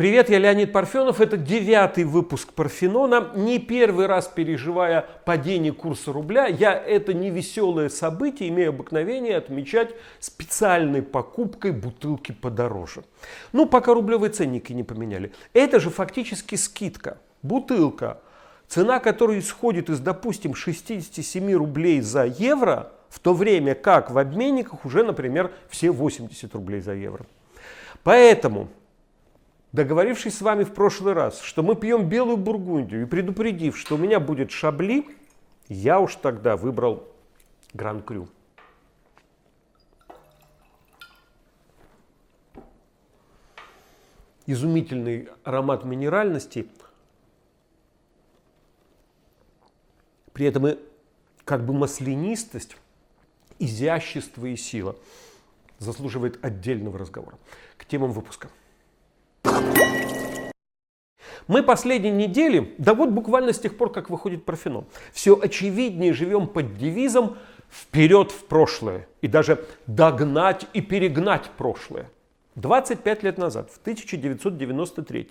Привет, я Леонид Парфенов. Это девятый выпуск Парфенона. Не первый раз переживая падение курса рубля, я это невеселое событие имею обыкновение отмечать специальной покупкой бутылки подороже. Ну, пока рублевые ценники не поменяли. Это же фактически скидка. Бутылка, цена которой исходит из, допустим, 67 рублей за евро, в то время как в обменниках уже, например, все 80 рублей за евро. Поэтому договорившись с вами в прошлый раз, что мы пьем белую бургундию и предупредив, что у меня будет шабли, я уж тогда выбрал Гран-Крю. Изумительный аромат минеральности. При этом и как бы маслянистость, изящество и сила заслуживает отдельного разговора. К темам выпуска. Мы последние недели, да вот буквально с тех пор, как выходит Парфенон, все очевиднее живем под девизом «вперед в прошлое» и даже «догнать и перегнать прошлое». 25 лет назад, в 1993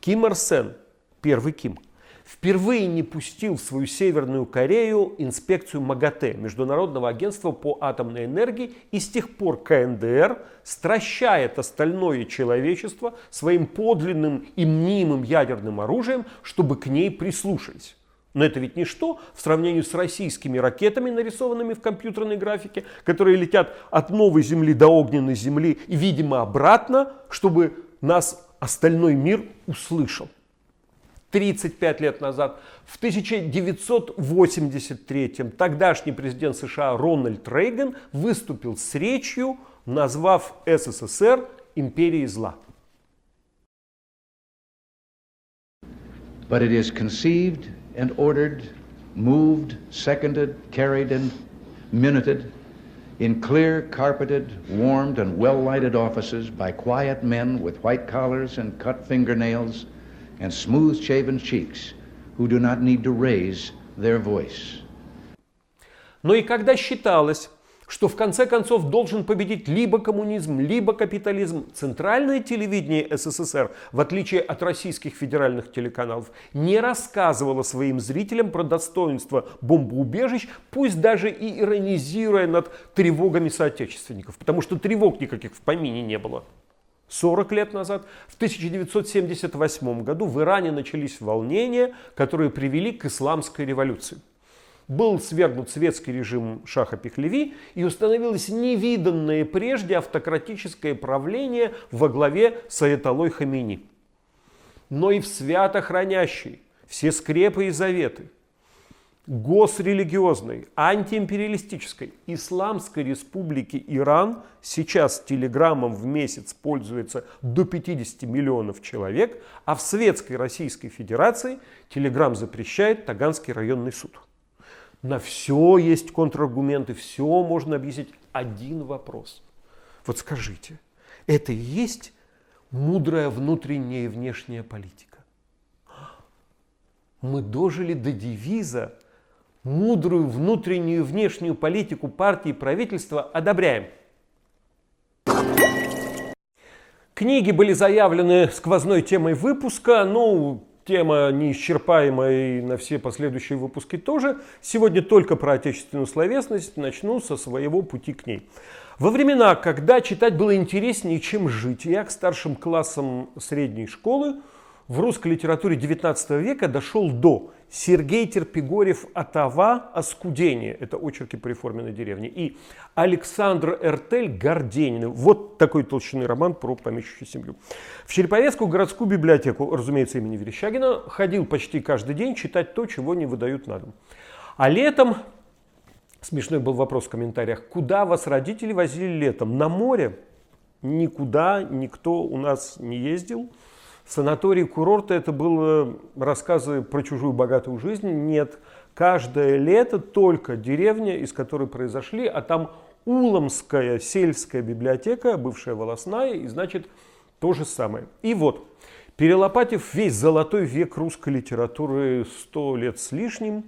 Ким Ир первый Ким, впервые не пустил в свою Северную Корею инспекцию МАГАТЭ, Международного агентства по атомной энергии, и с тех пор КНДР стращает остальное человечество своим подлинным и мнимым ядерным оружием, чтобы к ней прислушались. Но это ведь ничто в сравнении с российскими ракетами, нарисованными в компьютерной графике, которые летят от новой Земли до огненной Земли и, видимо, обратно, чтобы нас остальной мир услышал. 35 лет назад, в 1983 тогдашний президент США Рональд Рейган выступил с речью, назвав СССР империей зла. But it is conceived and ordered, moved, seconded, carried and minuted in clear, carpeted, warmed and well-lighted offices by quiet men with white collars and cut fingernails and smooth shaven cheeks who do not need to raise their voice. Но и когда считалось, что в конце концов должен победить либо коммунизм, либо капитализм, центральное телевидение СССР, в отличие от российских федеральных телеканалов, не рассказывало своим зрителям про достоинство бомбоубежищ, пусть даже и иронизируя над тревогами соотечественников, потому что тревог никаких в помине не было. 40 лет назад, в 1978 году в Иране начались волнения, которые привели к исламской революции. Был свергнут светский режим Шаха Пехлеви и установилось невиданное прежде автократическое правление во главе Саятолой Хамини. Но и в свято хранящей все скрепы и заветы госрелигиозной, антиимпериалистической Исламской республики Иран сейчас телеграммом в месяц пользуется до 50 миллионов человек, а в Светской Российской Федерации телеграмм запрещает Таганский районный суд. На все есть контраргументы, все можно объяснить. Один вопрос. Вот скажите, это и есть мудрая внутренняя и внешняя политика? Мы дожили до девиза мудрую внутреннюю и внешнюю политику партии и правительства одобряем. Книги были заявлены сквозной темой выпуска, ну, тема неисчерпаемая и на все последующие выпуски тоже. Сегодня только про отечественную словесность, начну со своего пути к ней. Во времена, когда читать было интереснее, чем жить, я к старшим классам средней школы в русской литературе 19 века дошел до Сергей Терпигорев «Атава. Оскудение». Это очерки по реформенной деревне. И Александр Эртель «Горденины». Вот такой толщины роман про помещичью семью. В Череповецкую городскую библиотеку, разумеется, имени Верещагина, ходил почти каждый день читать то, чего не выдают на дом. А летом, смешной был вопрос в комментариях, куда вас родители возили летом? На море? Никуда никто у нас не ездил. Санаторий, курорты – это было рассказы про чужую богатую жизнь. Нет, каждое лето только деревня, из которой произошли, а там Уломская сельская библиотека, бывшая волосная, и значит то же самое. И вот, перелопатив весь золотой век русской литературы сто лет с лишним,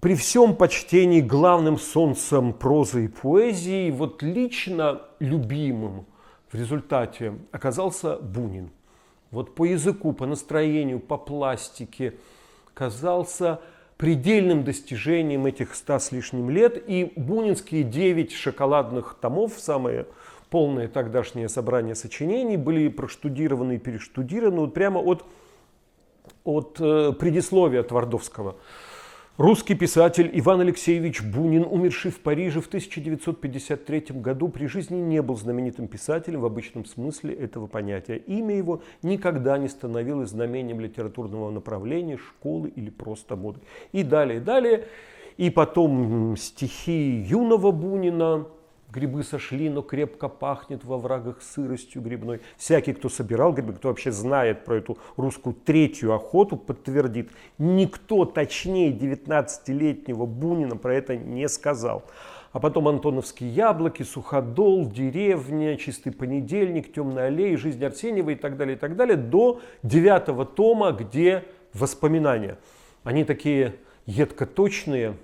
при всем почтении главным солнцем прозы и поэзии, вот лично любимым в результате оказался Бунин. Вот по языку, по настроению, по пластике казался предельным достижением этих ста с лишним лет. И бунинские девять шоколадных томов, самые полное тогдашнее собрание сочинений, были проштудированы и перештудированы вот прямо от, от э, предисловия Твардовского. Русский писатель Иван Алексеевич Бунин, умерший в Париже в 1953 году, при жизни не был знаменитым писателем в обычном смысле этого понятия. Имя его никогда не становилось знамением литературного направления, школы или просто моды. И далее, далее. И потом стихи юного Бунина, Грибы сошли, но крепко пахнет во врагах сыростью грибной. Всякий, кто собирал грибы, кто вообще знает про эту русскую третью охоту, подтвердит. Никто точнее 19-летнего Бунина про это не сказал. А потом Антоновские яблоки, Суходол, деревня, чистый понедельник, темная аллея, жизнь Арсеньева и так далее, и так далее, до девятого тома, где воспоминания. Они такие едко точные,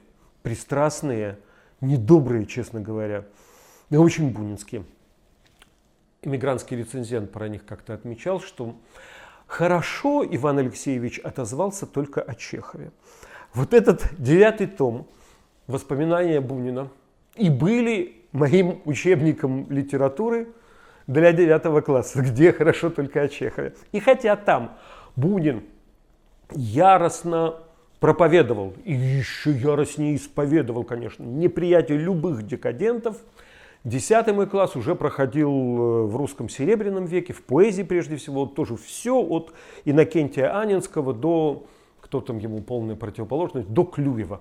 пристрастные, недобрые, честно говоря и очень бунинские. Иммигрантский рецензент про них как-то отмечал, что хорошо Иван Алексеевич отозвался только о Чехове. Вот этот девятый том «Воспоминания Бунина» и были моим учебником литературы для девятого класса, где хорошо только о Чехове. И хотя там Бунин яростно проповедовал, и еще яростнее исповедовал, конечно, неприятие любых декадентов – Десятый мой класс уже проходил э, в русском серебряном веке, в поэзии прежде всего, тоже все от Иннокентия Анинского до, кто там ему полная противоположность, до Клюева.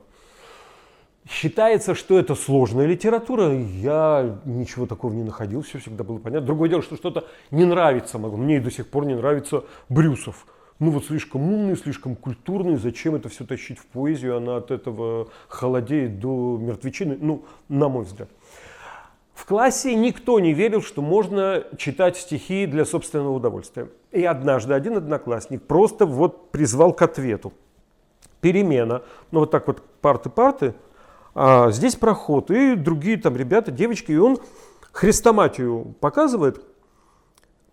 Считается, что это сложная литература. Я ничего такого не находил, все всегда было понятно. Другое дело, что что-то не нравится могло. Мне и до сих пор не нравится Брюсов. Ну вот слишком умный, слишком культурный, зачем это все тащить в поэзию, она от этого холодеет до мертвечины, ну, на мой взгляд. В классе никто не верил, что можно читать стихи для собственного удовольствия. И однажды один одноклассник просто вот призвал к ответу. Перемена. Ну вот так вот парты-парты. А здесь проход. И другие там ребята, девочки. И он хрестоматию показывает.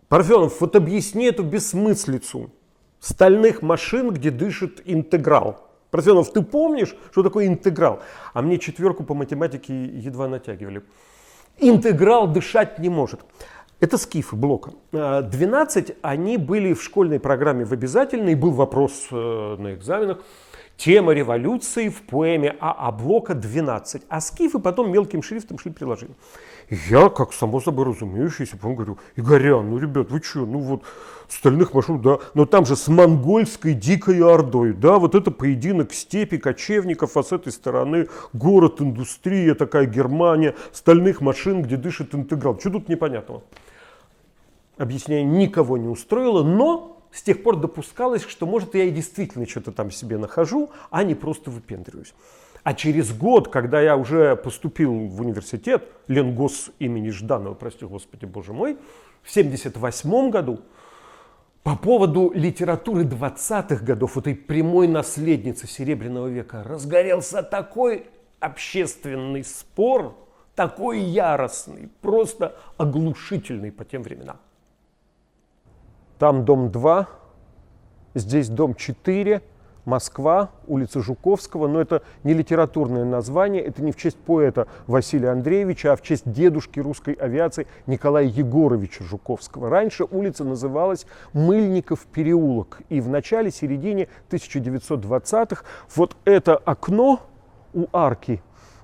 Парфенов, вот объясни эту бессмыслицу стальных машин, где дышит интеграл. Парфенов, ты помнишь, что такое интеграл? А мне четверку по математике едва натягивали интеграл дышать не может. Это скифы блока. 12 они были в школьной программе в обязательной, был вопрос э, на экзаменах. Тема революции в поэме АА Блока 12. А скифы потом мелким шрифтом шли приложение. Я, как само собой разумеющийся, говорю, Игорян, ну, ребят, вы что, ну вот, стальных машин, да, но там же с монгольской дикой ордой, да, вот это поединок степи, кочевников, а с этой стороны город, индустрия, такая Германия, стальных машин, где дышит интеграл. Что тут непонятного? Объяснение никого не устроило, но с тех пор допускалось, что, может, я и действительно что-то там себе нахожу, а не просто выпендриваюсь. А через год, когда я уже поступил в университет, Ленгос имени Жданова, прости господи, боже мой, в 1978 году, по поводу литературы 20-х годов, этой прямой наследницы Серебряного века, разгорелся такой общественный спор, такой яростный, просто оглушительный по тем временам. Там дом 2, здесь дом 4, Москва, улица Жуковского, но это не литературное название, это не в честь поэта Василия Андреевича, а в честь дедушки русской авиации Николая Егоровича Жуковского. Раньше улица называлась Мыльников переулок, и в начале-середине 1920-х вот это окно у арки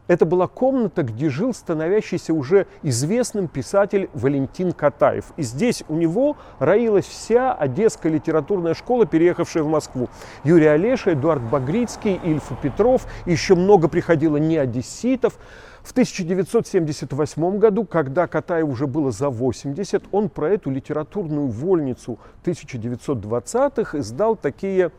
это была комната, где жил становящийся уже известным писатель Валентин Катаев. И здесь у него роилась вся одесская литературная школа, переехавшая в Москву. Юрий Олеша, Эдуард Багрицкий, Ильфа Петров, еще много приходило не одесситов. В 1978 году, когда Катаев уже было за 80, он про эту литературную вольницу 1920-х издал такие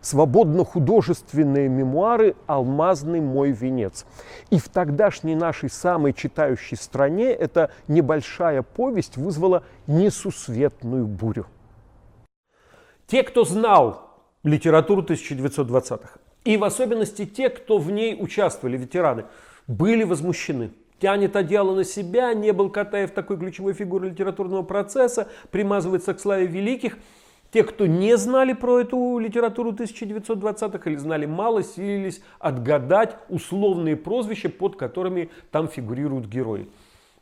свободно-художественные мемуары «Алмазный мой венец». И в тогдашней нашей самой читающей стране эта небольшая повесть вызвала несусветную бурю. Те, кто знал литературу 1920-х, И в особенности те, кто в ней участвовали, ветераны, были возмущены. Тянет одеяло на себя, не был Катаев такой ключевой фигурой литературного процесса, примазывается к славе великих. Те, кто не знали про эту литературу 1920-х или знали мало, силились отгадать условные прозвища, под которыми там фигурируют герои.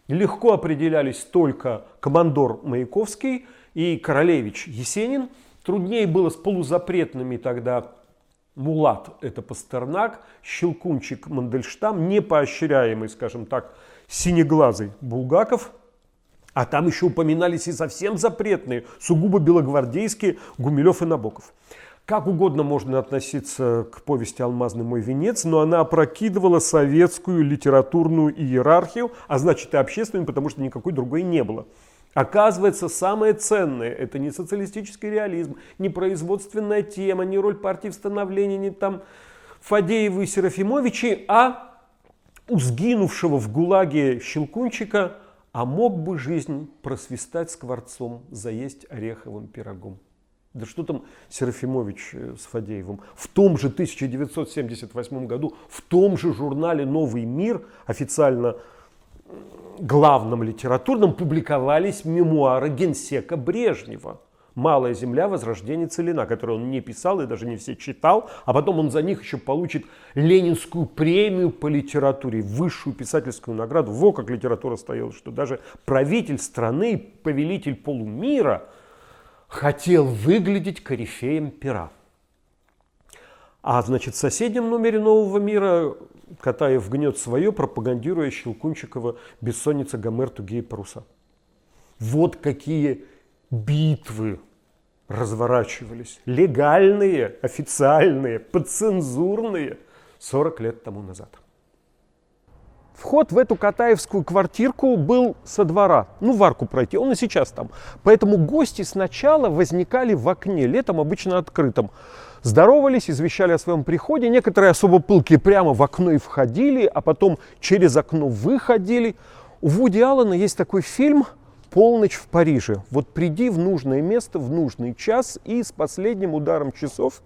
Легко определялись только командор Маяковский и Королевич Есенин. Труднее было с полузапретными тогда Мулат – это Пастернак, Щелкунчик – Мандельштам, непоощряемый, скажем так, синеглазый Булгаков – а там еще упоминались и совсем запретные, сугубо белогвардейские Гумилев и Набоков. Как угодно можно относиться к повести «Алмазный мой венец», но она опрокидывала советскую литературную иерархию, а значит и общественную, потому что никакой другой не было. Оказывается, самое ценное – это не социалистический реализм, не производственная тема, не роль партии в становлении, не там Фадеевы и Серафимовичи, а у сгинувшего в ГУЛАГе Щелкунчика – а мог бы жизнь просвистать скворцом, заесть ореховым пирогом. Да что там Серафимович э, с Фадеевым? В том же 1978 году, в том же журнале «Новый мир», официально главном литературном, публиковались мемуары генсека Брежнева – «Малая земля. Возрождение Целина», который он не писал и даже не все читал, а потом он за них еще получит Ленинскую премию по литературе, высшую писательскую награду. Во как литература стояла, что даже правитель страны, повелитель полумира хотел выглядеть корифеем пера. А значит, в соседнем номере «Нового мира» Катаев гнет свое, пропагандируя Щелкунчикова «Бессонница Гомер, тугие паруса». Вот какие битвы разворачивались. Легальные, официальные, подцензурные 40 лет тому назад. Вход в эту Катаевскую квартирку был со двора. Ну, в арку пройти, он и сейчас там. Поэтому гости сначала возникали в окне, летом обычно открытом. Здоровались, извещали о своем приходе. Некоторые особо пылкие прямо в окно и входили, а потом через окно выходили. У Вуди Аллена есть такой фильм – полночь в Париже. Вот приди в нужное место в нужный час и с последним ударом часов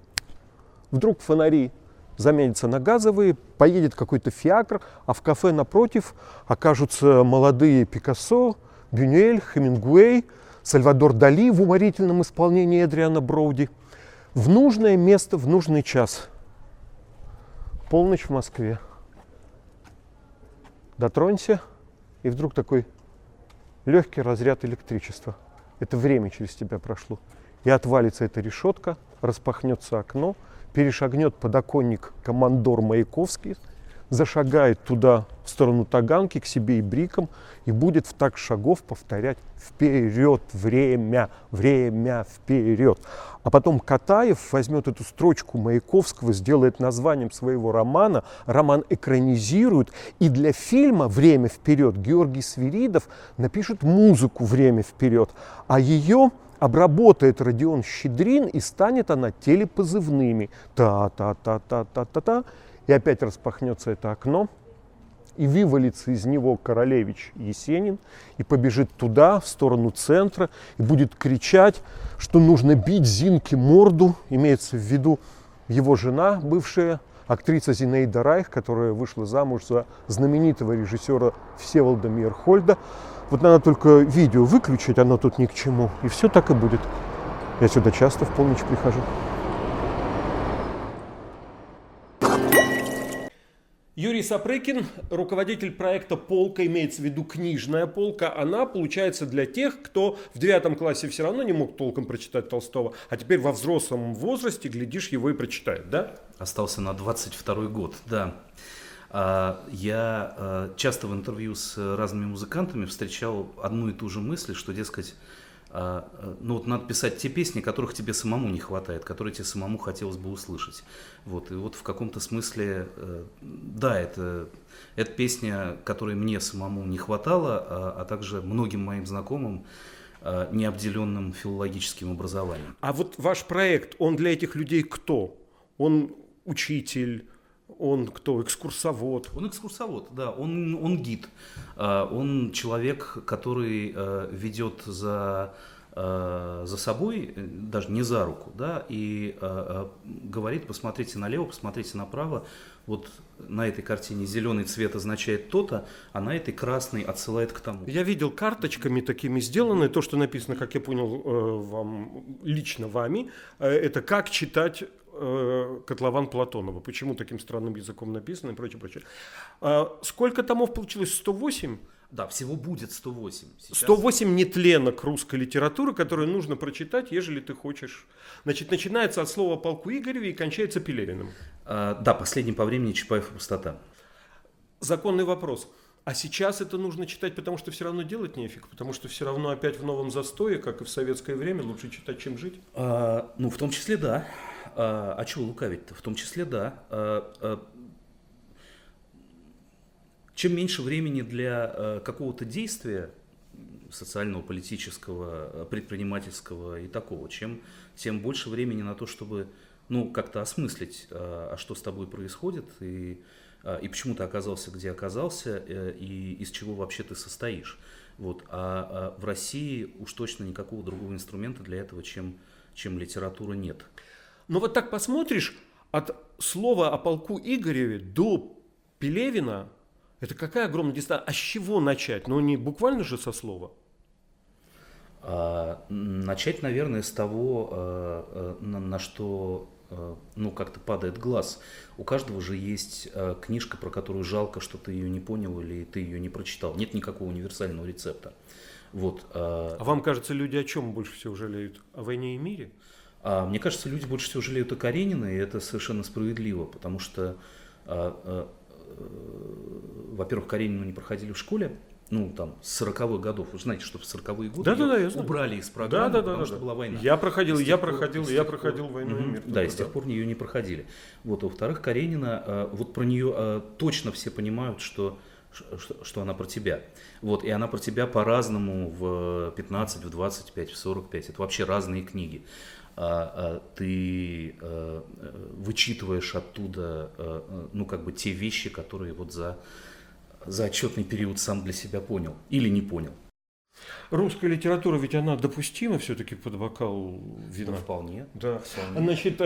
вдруг фонари заменятся на газовые, поедет какой-то фиакр, а в кафе напротив окажутся молодые Пикассо, Бюнюэль, Хемингуэй, Сальвадор Дали в уморительном исполнении Эдриана Броуди. В нужное место, в нужный час. Полночь в Москве. Дотронься, и вдруг такой легкий разряд электричества. Это время через тебя прошло. И отвалится эта решетка, распахнется окно, перешагнет подоконник командор Маяковский, зашагает туда, в сторону Таганки, к себе и брикам, и будет в так шагов повторять «Вперед! Время! Время! Вперед!». А потом Катаев возьмет эту строчку Маяковского, сделает названием своего романа, роман экранизирует, и для фильма «Время вперед» Георгий Свиридов напишет музыку «Время вперед», а ее обработает Родион Щедрин, и станет она телепозывными. Та-та-та-та-та-та-та и опять распахнется это окно, и вывалится из него королевич Есенин, и побежит туда, в сторону центра, и будет кричать, что нужно бить Зинке морду, имеется в виду его жена, бывшая актриса Зинаида Райх, которая вышла замуж за знаменитого режиссера Всеволода Мирхольда. Вот надо только видео выключить, оно тут ни к чему, и все так и будет. Я сюда часто в полночь прихожу. Юрий Сапрыкин, руководитель проекта «Полка», имеется в виду книжная полка, она получается для тех, кто в девятом классе все равно не мог толком прочитать Толстого, а теперь во взрослом возрасте, глядишь, его и прочитает, да? Остался на 22 год, да. А, я а, часто в интервью с разными музыкантами встречал одну и ту же мысль, что, дескать, а, ну вот надо писать те песни, которых тебе самому не хватает, которые тебе самому хотелось бы услышать. Вот, и вот в каком-то смысле, э, да, это, это песня, которой мне самому не хватало, а, а также многим моим знакомым, необделенным филологическим образованием. А вот ваш проект, он для этих людей кто? Он учитель, он кто? Экскурсовод? Он экскурсовод, да. Он, он гид. А, он человек, который а, ведет за э, за собой, э, даже не за руку, да, и э, говорит, посмотрите налево, посмотрите направо, вот на этой картине зеленый цвет означает то-то, а на этой красный отсылает к тому. Я видел карточками такими сделаны, то, что написано, как я понял, вам, лично вами, это как читать котлован Платонова. Почему таким странным языком написано и прочее, прочее. А сколько томов получилось? 108? Да, всего будет 108. Сейчас... 108 нетленок русской литературы, которую нужно прочитать, ежели ты хочешь. Значит, начинается от слова полку Игореве и кончается Пелевиным. А, да, последний по времени Чапаев и пустота. Законный вопрос. А сейчас это нужно читать, потому что все равно делать нефиг, потому что все равно опять в новом застое, как и в советское время, лучше читать, чем жить? А, ну, в том числе да. А, а чего лукавить-то? В том числе да. А, а, чем меньше времени для э, какого-то действия социального, политического, э, предпринимательского и такого, чем тем больше времени на то, чтобы ну, как-то осмыслить, э, а что с тобой происходит, и, и почему ты оказался, где оказался, и из чего вообще ты состоишь. Вот. А, а в России уж точно никакого другого инструмента для этого, чем, чем литература, нет. Но вот так посмотришь, от слова о полку Игореве до Пелевина это какая огромная дистанция? А с чего начать? Ну, не буквально же со слова. А, начать, наверное, с того, а, а, на, на что а, ну, как-то падает глаз. У каждого же есть книжка, про которую жалко, что ты ее не понял или ты ее не прочитал. Нет никакого универсального рецепта. Вот, а вам кажется, люди о чем больше всего жалеют? О войне и мире? А, мне кажется, люди больше всего жалеют о Каренине, и это совершенно справедливо, потому что Э, во-первых, Каренину не проходили в школе, ну, там, с 40-х годов. Вы знаете, что в 40-е годы да, да, да, убрали из программы, да, да, потому да, что да. была война. Я проходил, я пор, проходил, я пор... проходил войну и мир. Да, и с тех пор ее не проходили. Вот, а во-вторых, Каренина, вот про нее точно все понимают, что что, что она про тебя. Вот, и она про тебя по-разному в 15, в 25, в 45. Это вообще разные книги. А, а ты а, вычитываешь оттуда, ну, как бы те вещи, которые вот за, за отчетный период сам для себя понял или не понял. Русская литература, ведь она допустима все-таки под бокал вина? Да, вполне. Да. Вполне. Значит, э,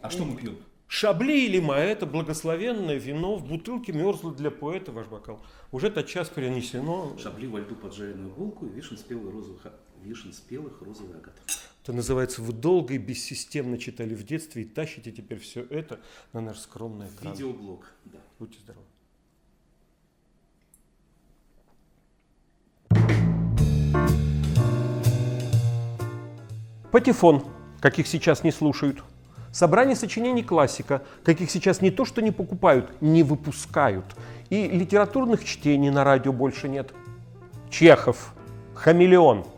а что мы пьем? Шабли или это благословенное вино в бутылке мерзло для поэта ваш бокал. Уже тот час перенесено. Шабли во льду поджаренную булку и вишен спелых розовых, вишен спелых розовых агат. Это называется, вы долго и бессистемно читали в детстве и тащите теперь все это на наш скромный экран. Видеоблог, да. Будьте здоровы. Патефон, каких сейчас не слушают. Собрание сочинений классика, каких сейчас не то что не покупают, не выпускают. И литературных чтений на радио больше нет. Чехов, хамелеон –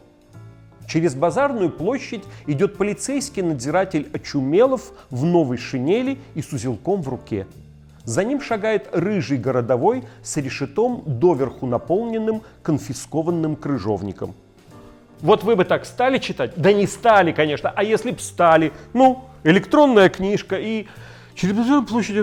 Через базарную площадь идет полицейский надзиратель Очумелов в новой шинели и с узелком в руке. За ним шагает рыжий городовой с решетом, доверху наполненным конфискованным крыжовником. Вот вы бы так стали читать? Да не стали, конечно. А если б стали? Ну, электронная книжка и Через площадь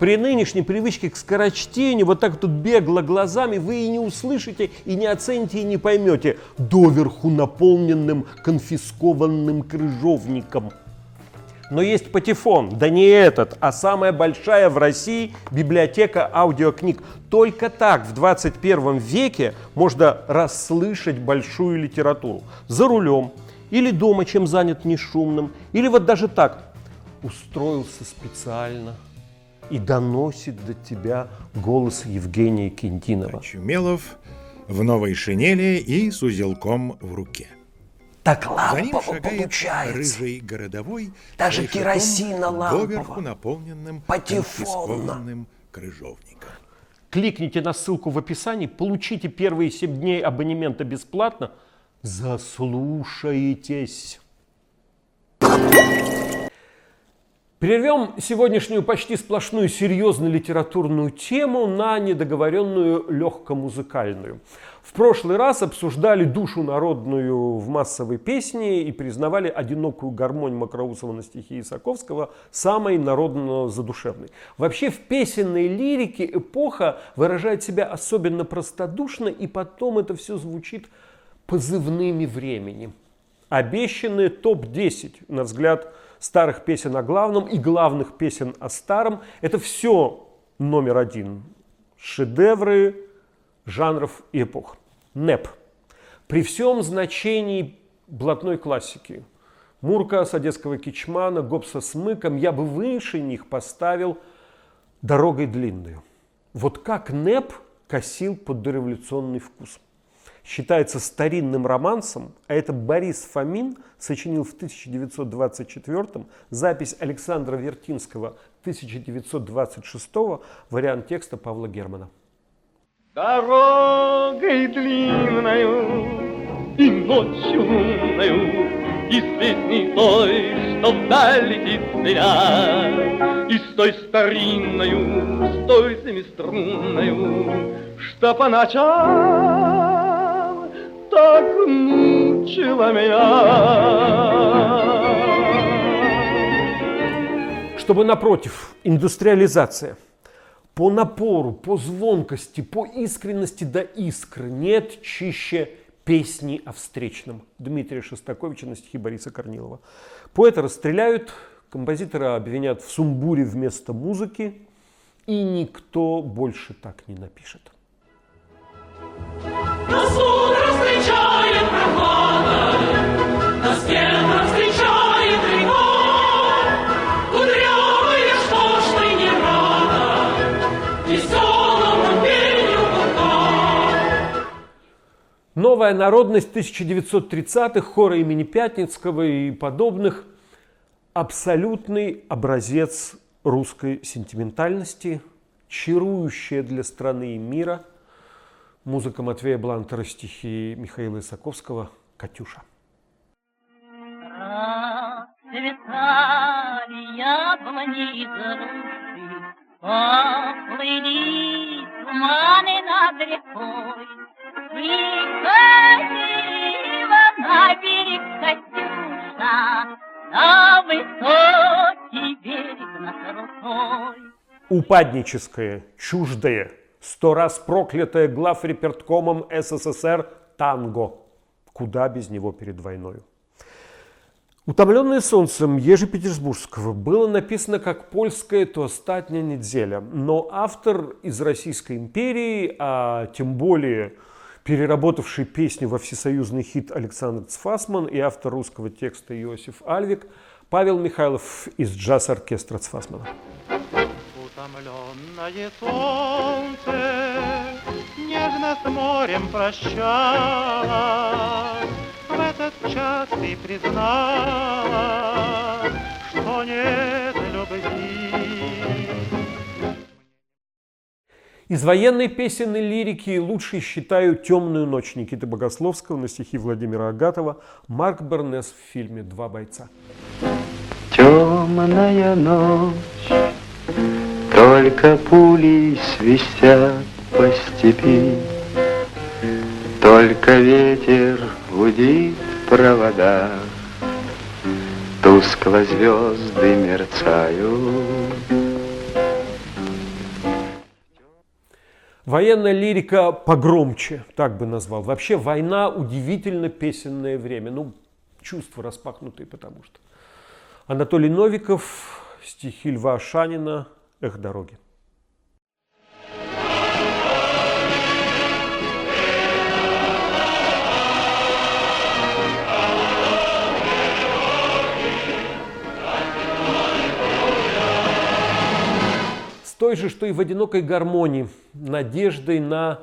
при нынешней привычке к скорочтению, вот так тут бегло глазами, вы и не услышите, и не оцените, и не поймете, доверху наполненным конфискованным крыжовником. Но есть патефон, да не этот, а самая большая в России библиотека аудиокниг. Только так в 21 веке можно расслышать большую литературу. За рулем, или дома, чем занят нешумным, или вот даже так, устроился специально и доносит до тебя голос Евгения Кентинова. Чумелов в новой шинели и с узелком в руке. Так лампово получается. рыжий городовой, даже керосина доверху наполненным патефонно крыжовником. Кликните на ссылку в описании, получите первые 7 дней абонемента бесплатно – заслушаетесь. Прервем сегодняшнюю почти сплошную серьезную литературную тему на недоговоренную легкомузыкальную. В прошлый раз обсуждали душу народную в массовой песне и признавали одинокую гармонь Макроусова на стихи Исаковского самой народно-задушевной. Вообще в песенной лирике эпоха выражает себя особенно простодушно, и потом это все звучит позывными времени. Обещанные топ-10, на взгляд старых песен о главном и главных песен о старом. Это все номер один. Шедевры жанров и эпох. НЭП. При всем значении блатной классики. Мурка, Садетского Кичмана, Гобса с Мыком, я бы выше них поставил «Дорогой длинную». Вот как НЭП косил под дореволюционный вкус – считается старинным романсом, а это Борис Фомин сочинил в 1924 запись Александра Вертинского 1926 вариант текста Павла Германа. Дорогой длинною и ночью лунною И песней той, что вдаль летит зря И с той старинною, с той семиструнною Что по ночам так мучила меня. Чтобы напротив, индустриализация по напору, по звонкости, по искренности до искры нет чище песни о встречном Дмитрия Шостаковича на стихи Бориса Корнилова. Поэта расстреляют, композитора обвинят в сумбуре вместо музыки, и никто больше так не напишет. Новая народность 1930-х, хора имени Пятницкого и подобных – абсолютный образец русской сентиментальности, чарующая для страны и мира – Музыка Матвея Блантера, стихи Михаила Исаковского. «Катюша». Расцветали яблони Поплыли туманы над рекой, И ходила на берег Катюша, На высокий берег над рукой. Упадническое, чуждое, сто раз проклятое глав реперткомом СССР танго. Куда без него перед войной? Утомленное солнцем Ежи Петербургского было написано как польское то остатня неделя, но автор из Российской империи, а тем более переработавший песню во всесоюзный хит Александр Цфасман и автор русского текста Иосиф Альвик, Павел Михайлов из джаз-оркестра Цфасмана. Утомленное солнце Нежно с морем прощалось час ты признала Что нет любви Из военной песенной лирики лучше считаю «Темную ночь» Никиты Богословского на стихи Владимира Агатова, Марк Бернес в фильме «Два бойца». Темная ночь только пули свистят по степи, Только ветер гудит в проводах, Тускло звезды мерцают. Военная лирика погромче, так бы назвал. Вообще война удивительно песенное время. Ну, чувства распахнутые, потому что. Анатолий Новиков, стихи Льва Шанина, Эх, дороги. Той же, что и в одинокой гармонии, надеждой на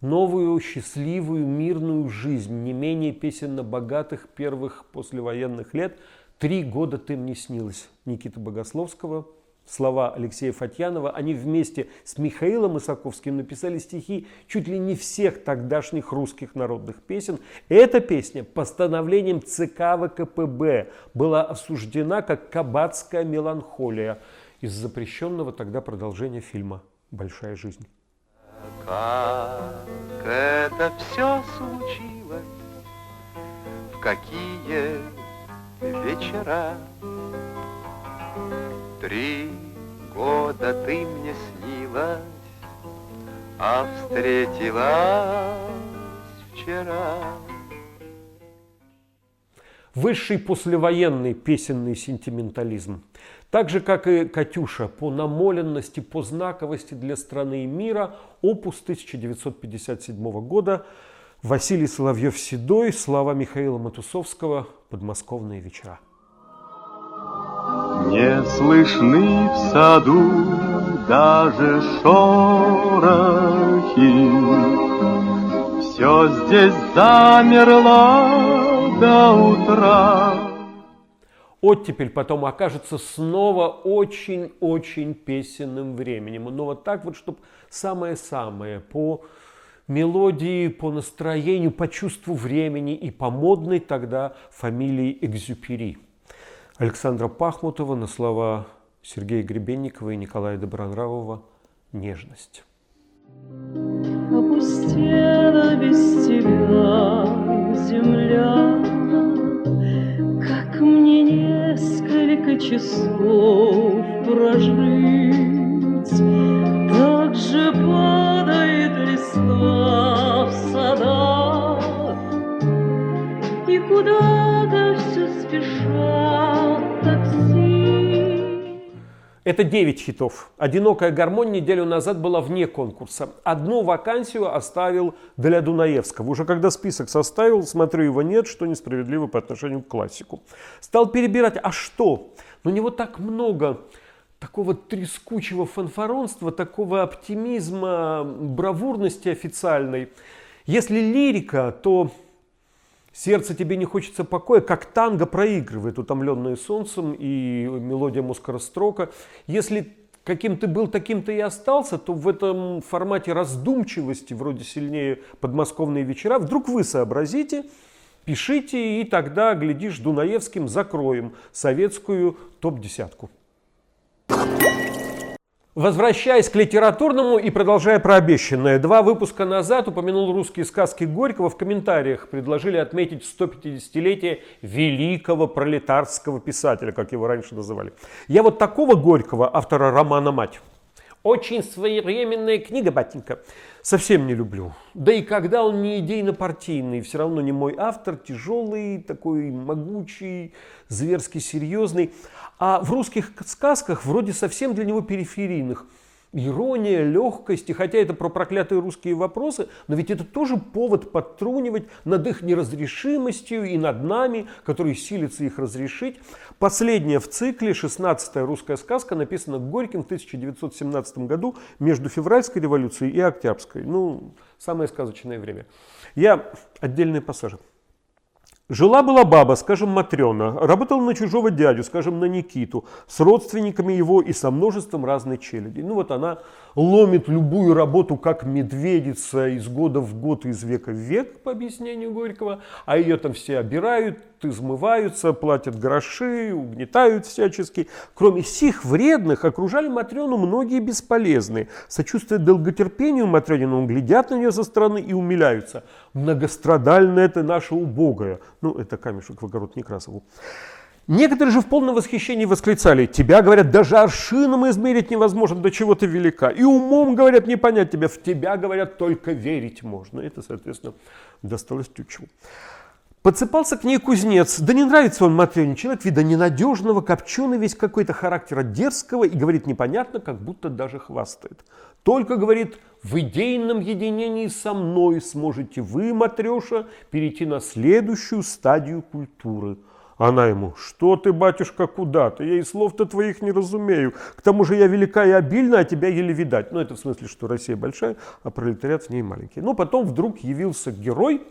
новую, счастливую, мирную жизнь, не менее песенно богатых первых послевоенных лет. Три года ты мне снилась. Никита Богословского – слова Алексея Фатьянова, они вместе с Михаилом Исаковским написали стихи чуть ли не всех тогдашних русских народных песен. Эта песня постановлением ЦК ВКПБ была осуждена как кабацкая меланхолия из запрещенного тогда продолжения фильма «Большая жизнь». Как это все случилось, в какие вечера Три года ты мне снилась, а встретилась вчера. Высший послевоенный песенный сентиментализм. Так же, как и «Катюша», по намоленности, по знаковости для страны и мира, опус 1957 года, Василий Соловьев-Седой, слова Михаила Матусовского «Подмосковные вечера». Не слышны в саду даже шорохи, Все здесь замерло до утра. Оттепель потом окажется снова очень-очень песенным временем. Но вот так вот, чтобы самое-самое по мелодии, по настроению, по чувству времени и по модной тогда фамилии Экзюпери. Александра Пахмутова на слова Сергея Гребенникова и Николая Добронравова «Нежность». Опустела без тебя земля, часов прожить, Так же падает листва в садах, И куда-то все спешат такси. Это 9 хитов. «Одинокая гармонь» неделю назад была вне конкурса. Одну вакансию оставил для Дунаевского. Уже когда список составил, смотрю, его нет, что несправедливо по отношению к классику. Стал перебирать, а что? Ну, у него так много такого трескучего фанфаронства, такого оптимизма, бравурности официальной. Если лирика, то Сердце тебе не хочется покоя, как танго проигрывает, утомленное солнцем и мелодия Москарострока. Если каким ты был, таким ты и остался, то в этом формате раздумчивости, вроде сильнее подмосковные вечера, вдруг вы сообразите, пишите, и тогда, глядишь, Дунаевским закроем советскую топ-десятку. Возвращаясь к литературному и продолжая про обещанное, два выпуска назад упомянул русские сказки Горького. В комментариях предложили отметить 150-летие великого пролетарского писателя, как его раньше называли. Я вот такого Горького, автора романа «Мать», очень своевременная книга, батенька. Совсем не люблю. Да и когда он не идейно-партийный, все равно не мой автор, тяжелый, такой могучий, зверски серьезный. А в русских сказках вроде совсем для него периферийных. Ирония, легкость, и хотя это про проклятые русские вопросы, но ведь это тоже повод подтрунивать над их неразрешимостью и над нами, которые силятся их разрешить. Последняя в цикле, 16-я русская сказка, написана Горьким в 1917 году между февральской революцией и октябрьской. Ну, самое сказочное время. Я отдельные пассажи. Жила-была баба, скажем, Матрена, работала на чужого дядю, скажем, на Никиту, с родственниками его и со множеством разной челяди. Ну вот она ломит любую работу, как медведица, из года в год, из века в век, по объяснению Горького, а ее там все обирают, измываются, платят гроши, угнетают всячески. Кроме сих вредных, окружали Матрёну многие бесполезные. Сочувствуя долготерпению Матрёнину, глядят на нее со стороны и умиляются. Многострадальная ты наша убогая. Ну, это камешек в огород Некрасову. Некоторые же в полном восхищении восклицали, тебя, говорят, даже аршином измерить невозможно, до чего ты велика. И умом, говорят, не понять тебя, в тебя, говорят, только верить можно. Это, соответственно, досталось Тютчеву. Подсыпался к ней кузнец. Да не нравится он Матвею, человек вида ненадежного, копченый весь какой-то характера дерзкого и говорит непонятно, как будто даже хвастает. Только, говорит, в идейном единении со мной сможете вы, Матреша, перейти на следующую стадию культуры – она ему, что ты, батюшка, куда ты? Я и слов-то твоих не разумею. К тому же я велика и обильна, а тебя еле видать. Ну, это в смысле, что Россия большая, а пролетариат в ней маленький. Но потом вдруг явился герой,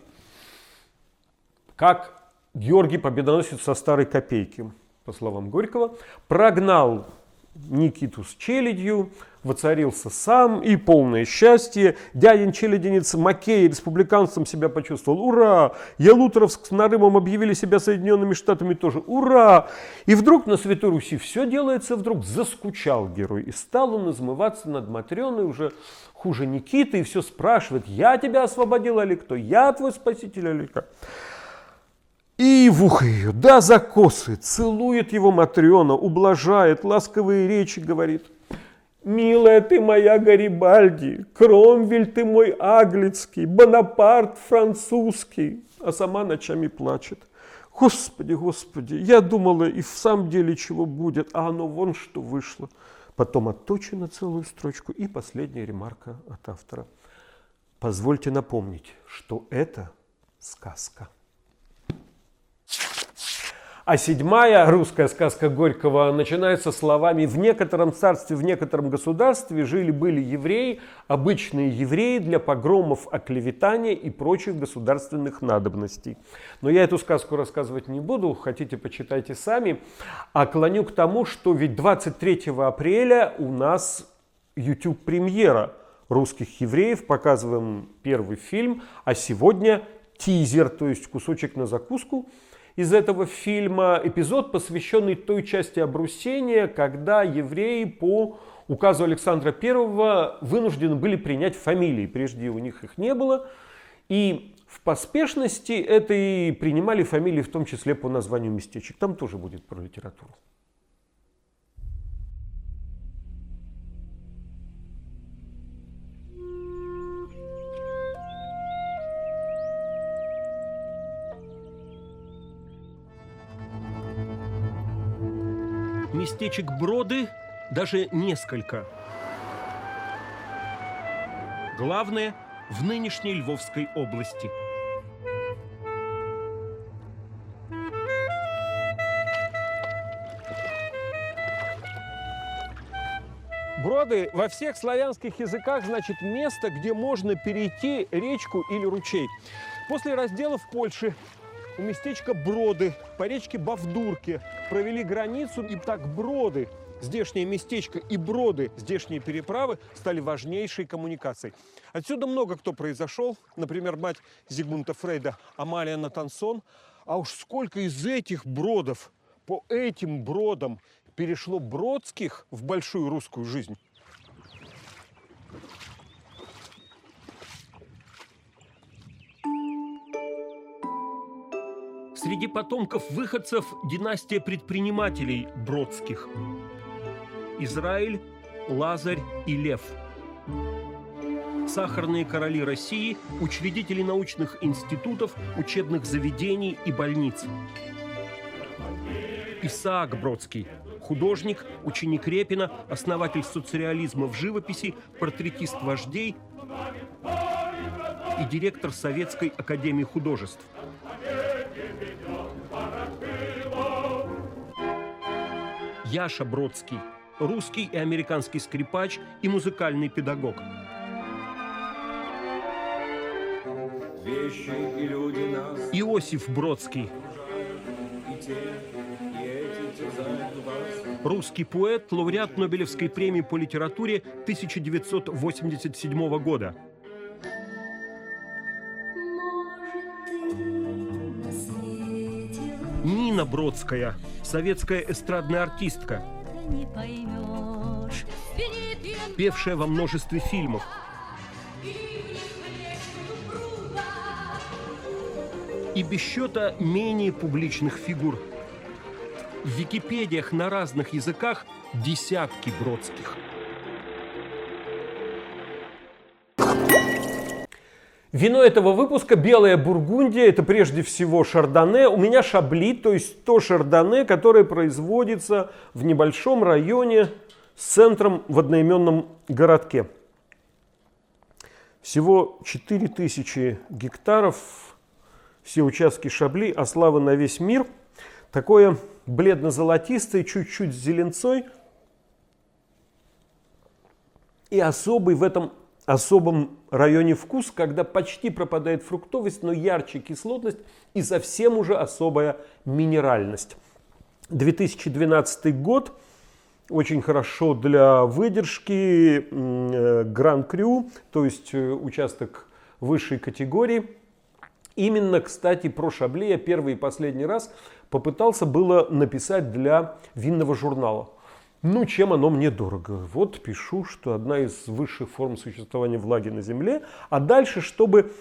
как Георгий Победоносец со старой копейки, по словам Горького, прогнал Никиту с челядью, воцарился сам и полное счастье. Дядин челядинец Маккей республиканцем себя почувствовал. Ура! Ялуторовск с Нарымом объявили себя Соединенными Штатами тоже. Ура! И вдруг на Святой Руси все делается, вдруг заскучал герой. И стал он измываться над Матрёной уже хуже Никиты и все спрашивает, я тебя освободил или кто? Я твой спаситель или как? И в ухо ее, да за косы, целует его Матрена, ублажает, ласковые речи говорит. Милая ты моя Гарибальди, Кромвель ты мой аглицкий, Бонапарт французский. А сама ночами плачет. Господи, Господи, я думала и в самом деле чего будет, а оно вон что вышло. Потом отточена целую строчку и последняя ремарка от автора. Позвольте напомнить, что это сказка. А седьмая русская сказка Горького начинается словами «В некотором царстве, в некотором государстве жили-были евреи, обычные евреи для погромов, оклеветания и прочих государственных надобностей». Но я эту сказку рассказывать не буду, хотите, почитайте сами. А клоню к тому, что ведь 23 апреля у нас YouTube-премьера русских евреев, показываем первый фильм, а сегодня тизер, то есть кусочек на закуску – из этого фильма эпизод, посвященный той части обрусения, когда евреи по указу Александра I вынуждены были принять фамилии. Прежде у них их не было. И в поспешности это и принимали фамилии, в том числе по названию местечек. Там тоже будет про литературу. Местечек Броды даже несколько. Главное, в нынешней Львовской области. Броды во всех славянских языках значит место, где можно перейти речку или ручей. После раздела в Польше у местечка Броды по речке Бавдурке провели границу, и так Броды, здешнее местечко и Броды, здешние переправы стали важнейшей коммуникацией. Отсюда много кто произошел, например, мать Зигмунда Фрейда Амалия Натансон, а уж сколько из этих бродов по этим бродам перешло бродских в большую русскую жизнь. Среди потомков выходцев династия предпринимателей Бродских. Израиль, Лазарь и Лев. Сахарные короли России, учредители научных институтов, учебных заведений и больниц. Исаак Бродский, художник, ученик Репина, основатель социализма в живописи, портретист вождей и директор Советской академии художеств. Яша Бродский, русский и американский скрипач и музыкальный педагог. Вещи и люди нас Иосиф Бродский, русский поэт, лауреат Нобелевской премии по литературе 1987 года. Нина Бродская, советская эстрадная артистка, певшая во множестве фильмов. И без счета менее публичных фигур. В Википедиях на разных языках десятки Бродских – Вино этого выпуска белая бургундия, это прежде всего шардоне. У меня шабли, то есть то шардоне, которое производится в небольшом районе с центром в одноименном городке. Всего 4000 гектаров, все участки шабли, а слава на весь мир. Такое бледно-золотистое, чуть-чуть с зеленцой. И особый в этом особом районе вкус, когда почти пропадает фруктовость, но ярче кислотность и совсем уже особая минеральность. 2012 год очень хорошо для выдержки Гран-Крю, то есть э, участок высшей категории. Именно, кстати, про Шабле я первый и последний раз попытался было написать для винного журнала. Ну, чем оно мне дорого? Вот пишу, что одна из высших форм существования влаги на Земле. А дальше, чтобы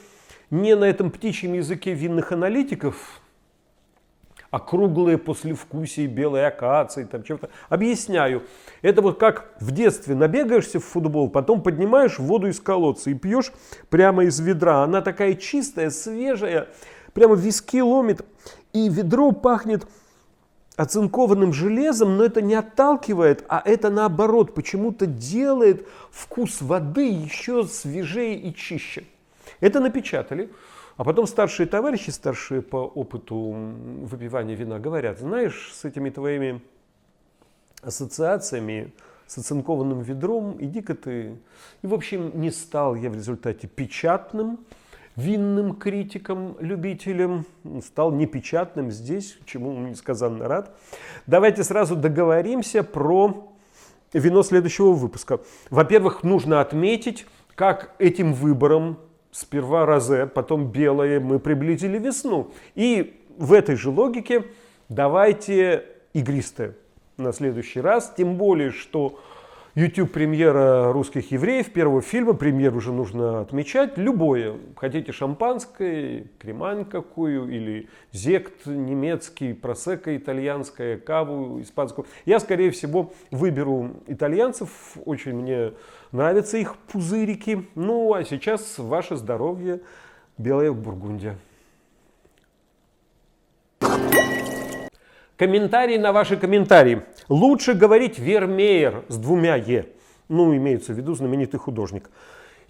не на этом птичьем языке винных аналитиков, округлые послевкусие белые акации, там чего-то. Объясняю. Это вот как в детстве набегаешься в футбол, потом поднимаешь воду из колодца и пьешь прямо из ведра. Она такая чистая, свежая, прямо виски ломит. И ведро пахнет оцинкованным железом, но это не отталкивает, а это наоборот почему-то делает вкус воды еще свежее и чище. Это напечатали. А потом старшие товарищи, старшие по опыту выпивания вина, говорят, знаешь, с этими твоими ассоциациями, с оцинкованным ведром, иди-ка ты. И, в общем, не стал я в результате печатным, винным критиком, любителем, стал непечатным здесь, чему несказанно рад. Давайте сразу договоримся про вино следующего выпуска. Во-первых, нужно отметить, как этим выбором сперва розе, потом белое, мы приблизили весну. И в этой же логике давайте игристое на следующий раз, тем более, что YouTube премьера русских евреев, первого фильма, премьер уже нужно отмечать, любое. Хотите шампанское, кремань какую, или зект немецкий, просека итальянская, каву испанскую. Я, скорее всего, выберу итальянцев, очень мне нравятся их пузырики. Ну, а сейчас ваше здоровье, белая бургундия. Комментарии на ваши комментарии. Лучше говорить Вермеер с двумя «е». Ну, имеется в виду знаменитый художник.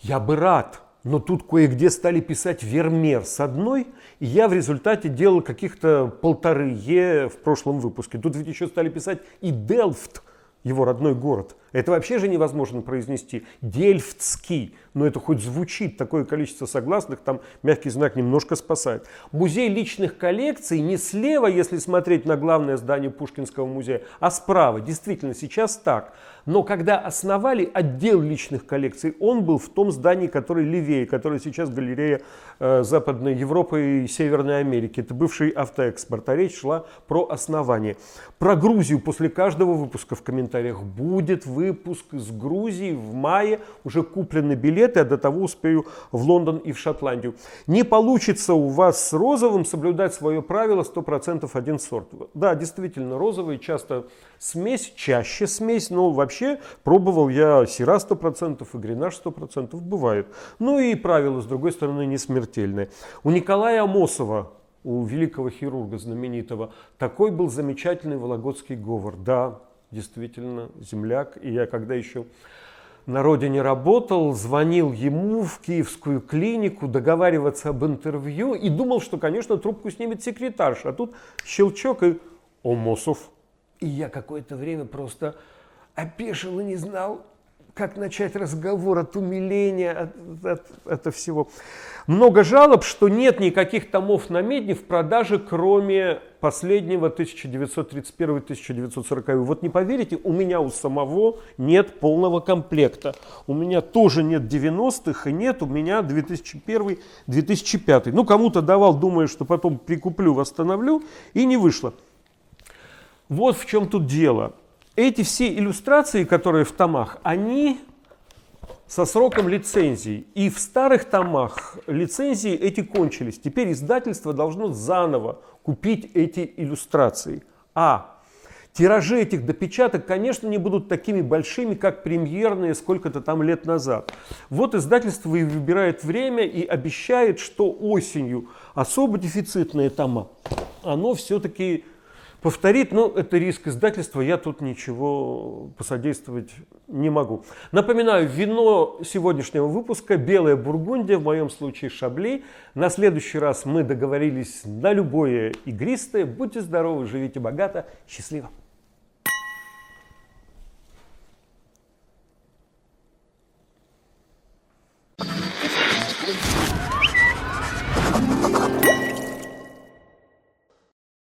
Я бы рад, но тут кое-где стали писать Вермеер с одной, и я в результате делал каких-то полторы «е» в прошлом выпуске. Тут ведь еще стали писать и Делфт, его родной город – это вообще же невозможно произнести. Дельфтский. Но это хоть звучит, такое количество согласных, там мягкий знак немножко спасает. Музей личных коллекций не слева, если смотреть на главное здание Пушкинского музея, а справа. Действительно, сейчас так. Но когда основали отдел личных коллекций, он был в том здании, которое левее, которое сейчас галерея э, Западной Европы и Северной Америки. Это бывший автоэкспорт. А речь шла про основание. Про Грузию после каждого выпуска в комментариях будет вы выпуск из Грузии в мае, уже куплены билеты, а до того успею в Лондон и в Шотландию. Не получится у вас с розовым соблюдать свое правило 100% один сорт. Да, действительно, розовый часто смесь, чаще смесь, но вообще пробовал я сира 100% и гренаж 100%, бывает. Ну и правило, с другой стороны, не смертельное. У Николая Амосова у великого хирурга знаменитого. Такой был замечательный вологодский говор. Да, действительно земляк. И я когда еще на родине работал, звонил ему в киевскую клинику договариваться об интервью и думал, что, конечно, трубку снимет секретарша. А тут щелчок и Омосов. И я какое-то время просто опешил и не знал, как начать разговор от умиления, от, от, от, всего. Много жалоб, что нет никаких томов на медне в продаже, кроме последнего 1931-1940. Вот не поверите, у меня у самого нет полного комплекта. У меня тоже нет 90-х и нет, у меня 2001-2005. Ну, кому-то давал, думая, что потом прикуплю, восстановлю, и не вышло. Вот в чем тут дело эти все иллюстрации, которые в томах, они со сроком лицензии. И в старых томах лицензии эти кончились. Теперь издательство должно заново купить эти иллюстрации. А тиражи этих допечаток, конечно, не будут такими большими, как премьерные сколько-то там лет назад. Вот издательство и выбирает время и обещает, что осенью особо дефицитные тома, оно все-таки повторит, но это риск издательства, я тут ничего посодействовать не могу. Напоминаю, вино сегодняшнего выпуска «Белая бургундия», в моем случае «Шабли». На следующий раз мы договорились на любое игристое. Будьте здоровы, живите богато, счастливо!